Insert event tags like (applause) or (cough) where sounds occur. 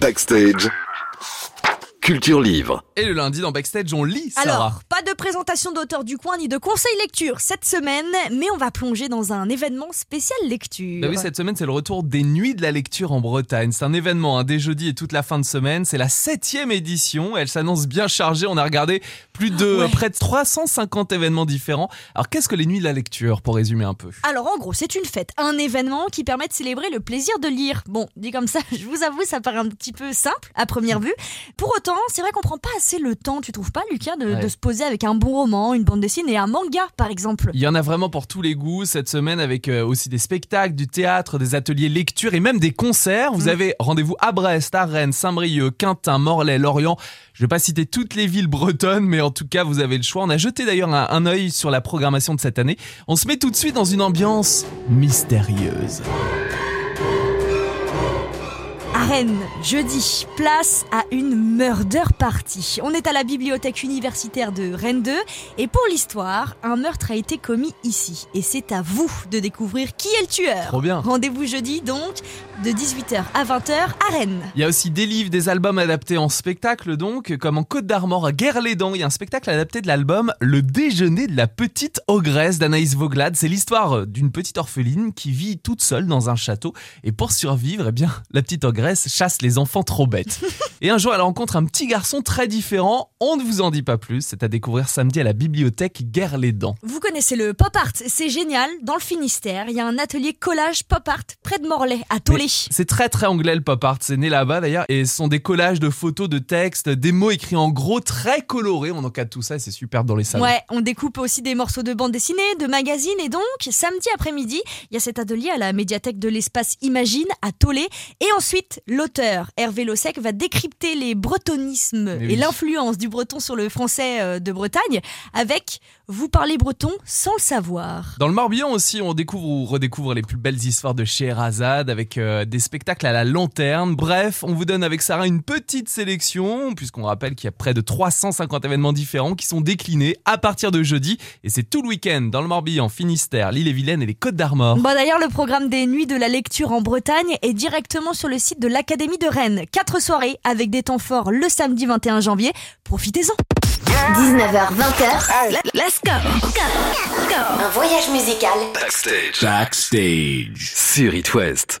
Backstage. Culture Livre. Et le lundi dans Backstage, on lit, Sarah. Alors, pas de présentation d'auteur du coin ni de conseil lecture cette semaine, mais on va plonger dans un événement spécial lecture. Bah oui, cette semaine, c'est le retour des Nuits de la lecture en Bretagne. C'est un événement, un dès jeudi et toute la fin de semaine. C'est la septième édition. Elle s'annonce bien chargée. On a regardé plus de Ouais. près de 350 événements différents. Alors, qu'est-ce que les Nuits de la lecture, pour résumer un peu? Alors en gros, c'est une fête, un événement qui permet de célébrer le plaisir de lire. Bon, dit comme ça, (laughs) je vous avoue, ça paraît un petit peu simple à première vue. Pour autant, c'est vrai qu'on prend pas assez le temps, tu trouves pas, Lucas, de, Ouais. de se poser avec un bon roman, une bande dessinée et un manga, par exemple. Il y en a vraiment pour tous les goûts cette semaine avec euh, aussi des spectacles, du théâtre, des ateliers lecture et même des concerts. Vous Mm. avez rendez-vous à Brest, à Rennes, Saint-Brieuc, Quintin, Morlaix, Lorient. Je vais pas citer toutes les villes bretonnes, mais en tout cas, vous avez le choix. On a jeté d'ailleurs un, un œil sur la programmation de cette année. On se met tout de suite dans une ambiance mystérieuse. À Rennes, jeudi, place à une murder party. On est à la bibliothèque universitaire de Rennes 2 et pour l'histoire, un meurtre a été commis ici. Et c'est à vous de découvrir qui est le tueur. Trop bien. Rendez-vous jeudi donc de 18h à 20h à Rennes. Il y a aussi des livres, des albums adaptés en spectacle donc, comme en Côte d'Armor à Guerre-les-Dents. Il y a un spectacle adapté de l'album Le déjeuner de la petite ogresse d'Anaïs Vauglade. C'est l'histoire d'une petite orpheline qui vit toute seule dans un château. Et pour survivre, eh bien, la petite ogresse chasse les enfants trop bêtes. (laughs) Et un jour, elle rencontre un petit garçon très différent. On ne vous en dit pas plus. C'est à découvrir samedi à la bibliothèque Guerre-les-Dents. Vous connaissez le pop art, c'est génial. Dans le Finistère, il y a un atelier collage pop art près de Morlaix, à Tolé. C'est très très anglais le pop art, c'est né là-bas d'ailleurs, et ce sont des collages de photos, de textes, des mots écrits en gros, très colorés. On encadre tout ça et c'est superbe dans les salons. Ouais, on découpe aussi des morceaux de bande dessinée, de magazines et donc samedi après-midi, il y a cet atelier à la médiathèque de l'espace Imagine à Tolé et ensuite l'auteur Hervé Lossec va décrypter les bretonismes Mais et oui. l'influence du breton sur le français euh, de Bretagne avec vous parlez breton sans le savoir. Dans le Morbihan aussi, on découvre ou redécouvre les plus belles histoires de Scheherazade avec euh, des spectacles à la lanterne. Bref, on vous donne avec Sarah une petite sélection, puisqu'on rappelle qu'il y a près de 350 événements différents qui sont déclinés à partir de jeudi. Et c'est tout le week-end dans le Morbihan, Finistère, l'île-et-Vilaine et les Côtes d'Armor. Bon d'ailleurs le programme des nuits de la lecture en Bretagne est directement sur le site de l'Académie de Rennes. Quatre soirées avec des temps forts le samedi 21 janvier. Profitez-en. 19h, 20h. Let's go. Un voyage musical Backstage. Backstage. Sur It West.